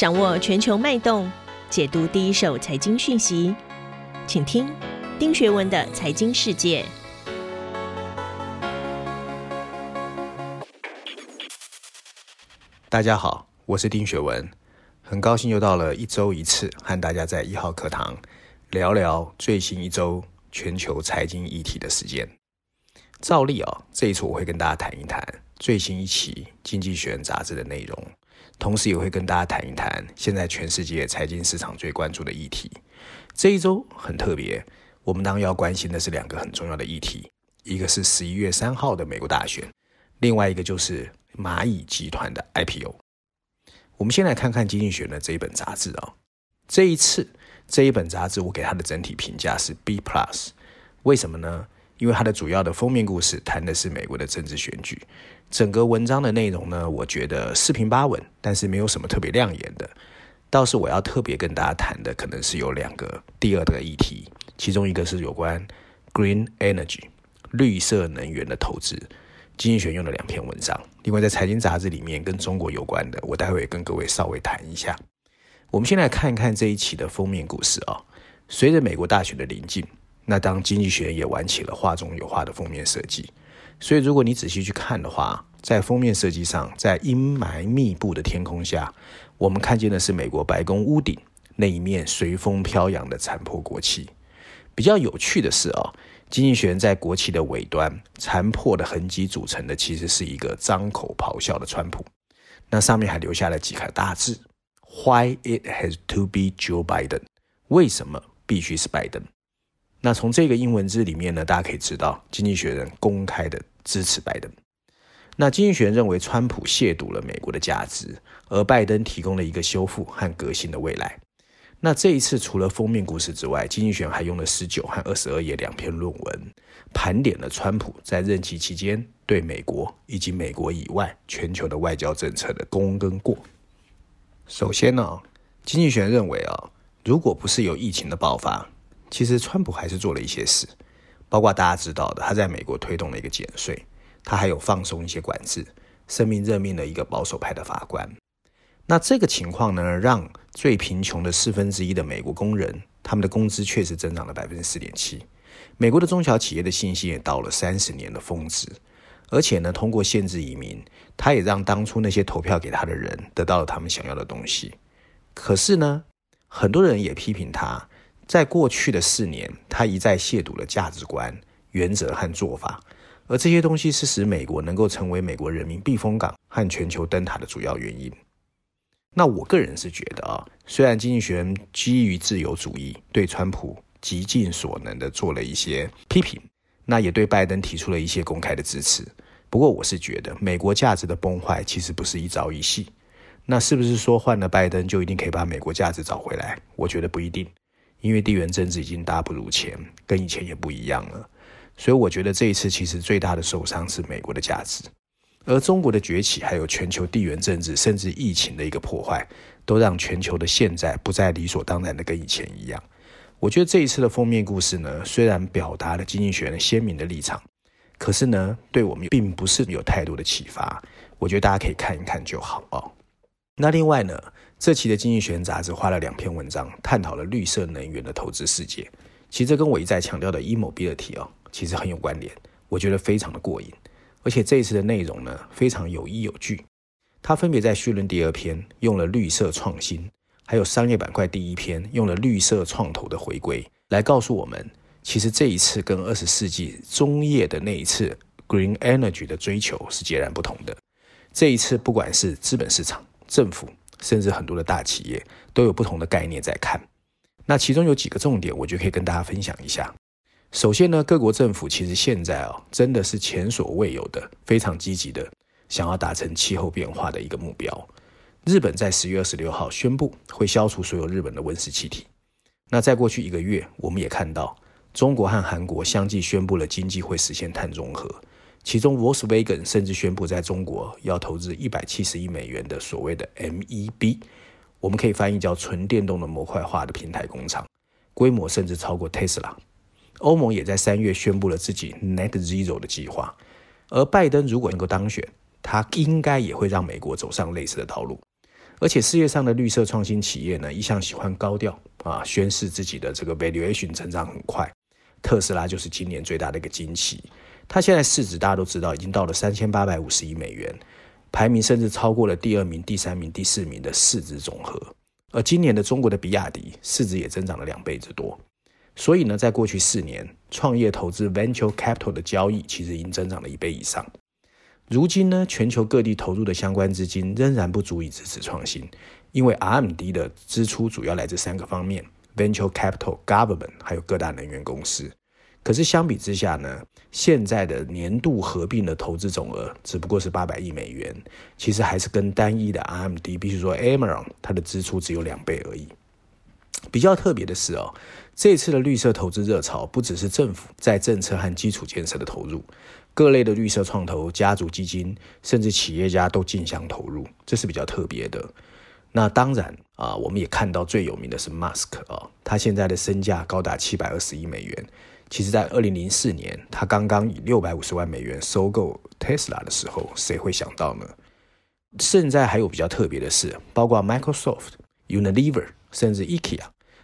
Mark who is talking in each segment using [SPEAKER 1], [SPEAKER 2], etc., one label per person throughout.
[SPEAKER 1] 掌握全球脉动，解读第一手财经讯息，请听丁学文的财经世界。
[SPEAKER 2] 大家好，我是丁学文，很高兴又到了一周一次和大家在一号课堂聊聊最新一周全球财经议题的时间。照例啊，这一次我会跟大家谈一谈最新一期《经济学人》杂志的内容，同时也会跟大家谈一谈现在全世界财经市场最关注的议题。这一周很特别，我们当然要关心的是两个很重要的议题，一个是十一月三号的美国大选，另外一个就是。蚂蚁集团的 IPO，我们先来看看《经济学人》的这一本杂志啊。这一次这一本杂志，我给它的整体评价是 B plus。为什么呢？因为它的主要的封面故事谈的是美国的政治选举。整个文章的内容呢，我觉得四平八稳，但是没有什么特别亮眼的。倒是我要特别跟大家谈的，可能是有两个第二个议题，其中一个是有关 Green Energy 绿色能源的投资。经济学用了两篇文章，另外在财经杂志里面跟中国有关的，我待会跟各位稍微谈一下。我们先来看一看这一期的封面故事啊、哦。随着美国大选的临近，那当经济学也玩起了画中有画的封面设计。所以如果你仔细去看的话，在封面设计上，在阴霾密布的天空下，我们看见的是美国白宫屋顶那一面随风飘扬的残破国旗。比较有趣的是啊、哦。经济学人在国旗的尾端，残破的痕迹组成的其实是一个张口咆哮的川普，那上面还留下了几个大字：Why it has to be Joe Biden？为什么必须是拜登？那从这个英文字里面呢，大家可以知道，经济学人公开的支持拜登。那经济学人认为，川普亵渎了美国的价值，而拜登提供了一个修复和革新的未来。那这一次除了封面故事之外，经济学人还用了十九和二十二页两篇论文，盘点了川普在任期期间对美国以及美国以外全球的外交政策的功跟过。首先呢，经济学人认为啊，如果不是有疫情的爆发，其实川普还是做了一些事，包括大家知道的，他在美国推动了一个减税，他还有放松一些管制，声命任命了一个保守派的法官。那这个情况呢，让最贫穷的四分之一的美国工人，他们的工资确实增长了百分之四点七。美国的中小企业的信心也到了三十年的峰值，而且呢，通过限制移民，他也让当初那些投票给他的人得到了他们想要的东西。可是呢，很多人也批评他，在过去的四年，他一再亵渎了价值观、原则和做法，而这些东西是使美国能够成为美国人民避风港和全球灯塔的主要原因。那我个人是觉得啊，虽然经济学人基于自由主义对川普极尽所能的做了一些批评，那也对拜登提出了一些公开的支持。不过我是觉得美国价值的崩坏其实不是一朝一夕。那是不是说换了拜登就一定可以把美国价值找回来？我觉得不一定，因为地缘政治已经大不如前，跟以前也不一样了。所以我觉得这一次其实最大的受伤是美国的价值。而中国的崛起，还有全球地缘政治，甚至疫情的一个破坏，都让全球的现在不再理所当然的跟以前一样。我觉得这一次的封面故事呢，虽然表达了经济学人鲜明的立场，可是呢，对我们并不是有太多的启发。我觉得大家可以看一看就好哦。那另外呢，这期的经济学人杂志花了两篇文章，探讨了绿色能源的投资世界。其实这跟我一再强调的 e-mobility 哦，其实很有关联。我觉得非常的过瘾。而且这一次的内容呢，非常有依有据。它分别在序论第二篇用了绿色创新，还有商业板块第一篇用了绿色创投的回归，来告诉我们，其实这一次跟二十世纪中叶的那一次 Green Energy 的追求是截然不同的。这一次，不管是资本市场、政府，甚至很多的大企业，都有不同的概念在看。那其中有几个重点，我觉得可以跟大家分享一下。首先呢，各国政府其实现在啊，真的是前所未有的非常积极的想要达成气候变化的一个目标。日本在十月二十六号宣布会消除所有日本的温室气体。那在过去一个月，我们也看到中国和韩国相继宣布了经济会实现碳中和，其中 Volkswagen 甚至宣布在中国要投资一百七十亿美元的所谓的 MEB，我们可以翻译叫纯电动的模块化的平台工厂，规模甚至超过 Tesla。欧盟也在三月宣布了自己 Net Zero 的计划，而拜登如果能够当选，他应该也会让美国走上类似的道路。而且世界上的绿色创新企业呢，一向喜欢高调啊，宣示自己的这个 valuation 成长很快。特斯拉就是今年最大的一个惊奇，它现在市值大家都知道已经到了三千八百五十亿美元，排名甚至超过了第二名、第三名、第四名的市值总和。而今年的中国的比亚迪市值也增长了两倍之多。所以呢，在过去四年，创业投资 venture capital 的交易其实已经增长了一倍以上。如今呢，全球各地投入的相关资金仍然不足以支持创新，因为 RMD 的支出主要来自三个方面：venture capital、government，还有各大能源公司。可是相比之下呢，现在的年度合并的投资总额只不过是八百亿美元，其实还是跟单一的 RMD，比如说 Amazon，它的支出只有两倍而已。比较特别的是哦。这次的绿色投资热潮，不只是政府在政策和基础建设的投入，各类的绿色创投、家族基金，甚至企业家都竞相投入，这是比较特别的。那当然啊，我们也看到最有名的是 Musk 啊，他现在的身价高达七百二十亿美元。其实，在二零零四年，他刚刚以六百五十万美元收购 Tesla 的时候，谁会想到呢？现在还有比较特别的是，包括 Microsoft、Unilever，甚至 IKEA。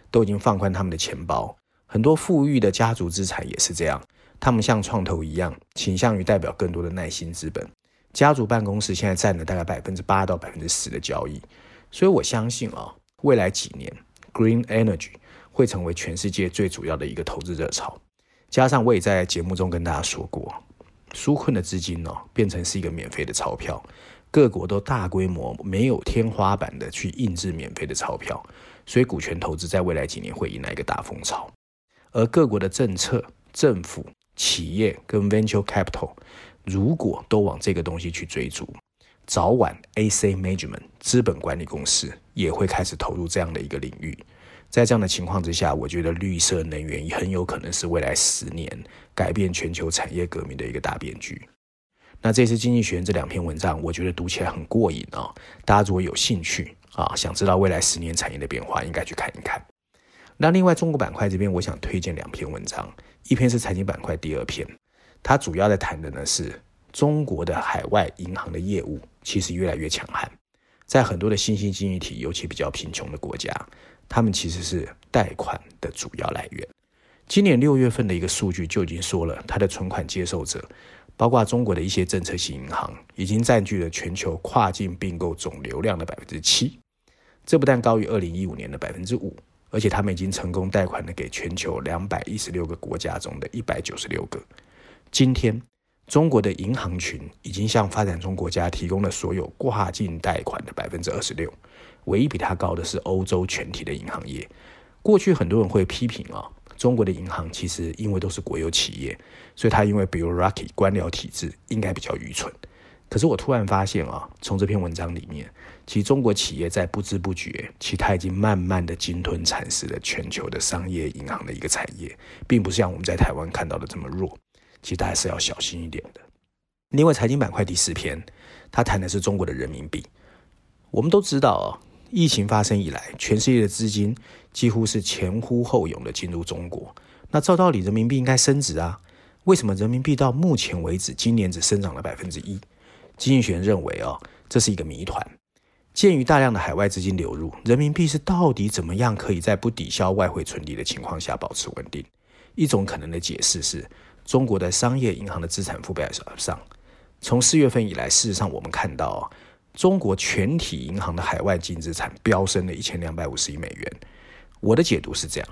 [SPEAKER 2] 都已经放宽他们的钱包，很多富裕的家族资产也是这样。他们像创投一样，倾向于代表更多的耐心资本。家族办公室现在占了大概百分之八到百分之十的交易，所以我相信啊，未来几年 Green Energy 会成为全世界最主要的一个投资热潮。加上我也在节目中跟大家说过，纾困的资金呢，变成是一个免费的钞票，各国都大规模没有天花板的去印制免费的钞票。所以，股权投资在未来几年会迎来一个大风潮，而各国的政策、政府、企业跟 venture capital 如果都往这个东西去追逐，早晚 AC management 资本管理公司也会开始投入这样的一个领域。在这样的情况之下，我觉得绿色能源很有可能是未来十年改变全球产业革命的一个大变局。那这次《经济学人》这两篇文章，我觉得读起来很过瘾啊！大家如果有兴趣，啊，想知道未来十年产业的变化，应该去看一看。那另外中国板块这边，我想推荐两篇文章，一篇是财经板块第二篇，它主要在谈的呢是中国的海外银行的业务其实越来越强悍，在很多的新兴经济体，尤其比较贫穷的国家，他们其实是贷款的主要来源。今年六月份的一个数据就已经说了，它的存款接受者。包括中国的一些政策性银行，已经占据了全球跨境并购总流量的百分之七，这不但高于二零一五年的百分之五，而且他们已经成功贷款了给全球两百一十六个国家中的一百九十六个。今天，中国的银行群已经向发展中国家提供了所有跨境贷款的百分之二十六，唯一比它高的是欧洲全体的银行业。过去很多人会批评啊。中国的银行其实因为都是国有企业，所以它因为 bureaucracy 官僚体制应该比较愚蠢。可是我突然发现啊，从这篇文章里面，其实中国企业在不知不觉，其实它已经慢慢的鲸吞蚕食了全球的商业银行的一个产业，并不是像我们在台湾看到的这么弱。其实大家是要小心一点的。另外，财经板块第四篇，它谈的是中国的人民币。我们都知道啊。疫情发生以来，全世界的资金几乎是前呼后拥的进入中国。那照道理，人民币应该升值啊？为什么人民币到目前为止今年只生长了百分之一？经济学人认为啊，这是一个谜团。鉴于大量的海外资金流入，人民币是到底怎么样可以在不抵消外汇存底的情况下保持稳定？一种可能的解释是，中国的商业银行的资产负债上，从四月份以来，事实上我们看到。中国全体银行的海外净资产飙升了一千两百五十亿美元。我的解读是这样，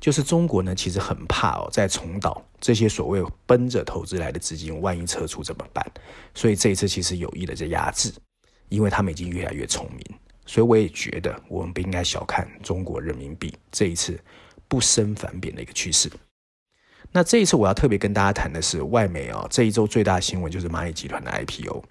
[SPEAKER 2] 就是中国呢其实很怕哦，在重蹈这些所谓奔着投资来的资金，万一撤出怎么办？所以这一次其实有意的在压制，因为他们已经越来越聪明。所以我也觉得我们不应该小看中国人民币这一次不升反贬的一个趋势。那这一次我要特别跟大家谈的是外媒啊、哦，这一周最大的新闻就是蚂蚁集团的 IPO。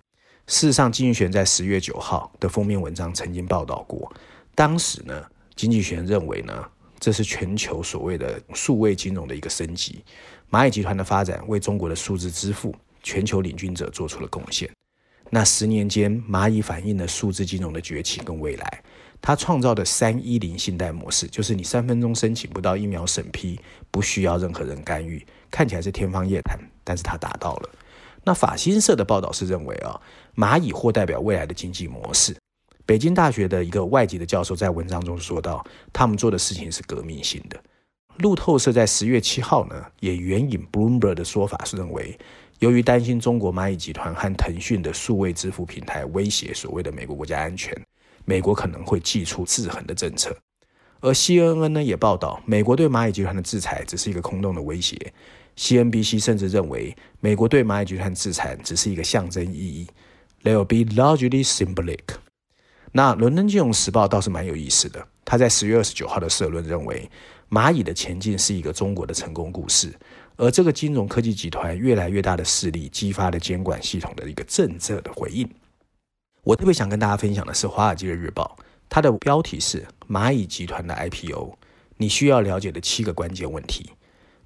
[SPEAKER 2] 事实上，经济学在十月九号的封面文章曾经报道过，当时呢，经济学认为呢，这是全球所谓的数位金融的一个升级。蚂蚁集团的发展为中国的数字支付全球领军者做出了贡献。那十年间，蚂蚁反映了数字金融的崛起跟未来。它创造的三一零信贷模式，就是你三分钟申请不到一秒审批，不需要任何人干预，看起来是天方夜谭，但是它达到了。那法新社的报道是认为啊，蚂蚁或代表未来的经济模式，北京大学的一个外籍的教授在文章中说到，他们做的事情是革命性的。路透社在十月七号呢，也援引 Bloomberg 的说法是认为，由于担心中国蚂蚁集团和腾讯的数位支付平台威胁所谓的美国国家安全，美国可能会祭出制衡的政策。而 CNN 呢也报道，美国对蚂蚁集团的制裁只是一个空洞的威胁。CNBC 甚至认为，美国对蚂蚁集团制裁只是一个象征意义，They will be largely symbolic。那伦敦金融时报倒是蛮有意思的，他在十月二十九号的社论认为，蚂蚁的前进是一个中国的成功故事，而这个金融科技集团越来越大的势力激发了监管系统的一个政策的回应。我特别想跟大家分享的是《华尔街日报》，它的标题是“蚂蚁集团的 IPO”，你需要了解的七个关键问题。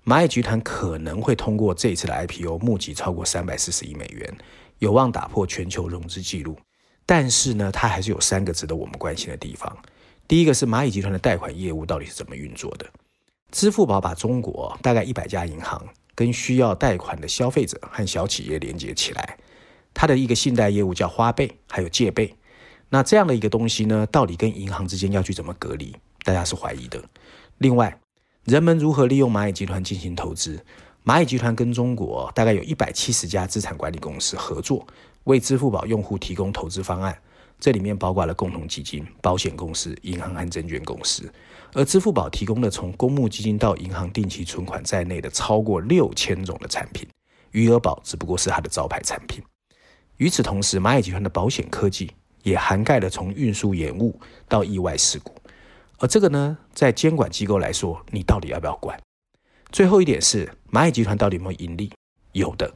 [SPEAKER 2] 蚂蚁集团可能会通过这一次的 IPO 募集超过三百四十亿美元，有望打破全球融资记录。但是呢，它还是有三个值得我们关心的地方。第一个是蚂蚁集团的贷款业务到底是怎么运作的？支付宝把中国大概一百家银行跟需要贷款的消费者和小企业连接起来，它的一个信贷业务叫花呗，还有借呗。那这样的一个东西呢，到底跟银行之间要去怎么隔离？大家是怀疑的。另外，人们如何利用蚂蚁集团进行投资？蚂蚁集团跟中国大概有一百七十家资产管理公司合作。为支付宝用户提供投资方案，这里面包括了共同基金、保险公司、银行和证券公司。而支付宝提供了从公募基金到银行定期存款在内的超过六千种的产品，余额宝只不过是它的招牌产品。与此同时，蚂蚁集团的保险科技也涵盖了从运输延误到意外事故。而这个呢，在监管机构来说，你到底要不要管？最后一点是，蚂蚁集团到底有没有盈利？有的。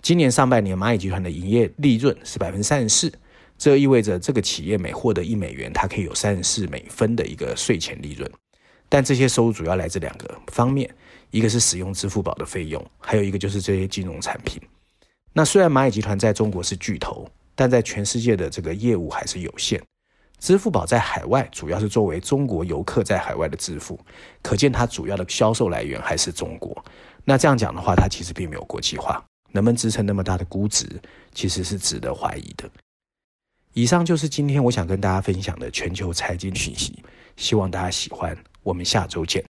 [SPEAKER 2] 今年上半年，蚂蚁集团的营业利润是百分之三十四，这意味着这个企业每获得一美元，它可以有三十四美分的一个税前利润。但这些收入主要来自两个方面，一个是使用支付宝的费用，还有一个就是这些金融产品。那虽然蚂蚁集团在中国是巨头，但在全世界的这个业务还是有限。支付宝在海外主要是作为中国游客在海外的支付，可见它主要的销售来源还是中国。那这样讲的话，它其实并没有国际化。能不能支撑那么大的估值，其实是值得怀疑的。以上就是今天我想跟大家分享的全球财经讯息，希望大家喜欢。我们下周见。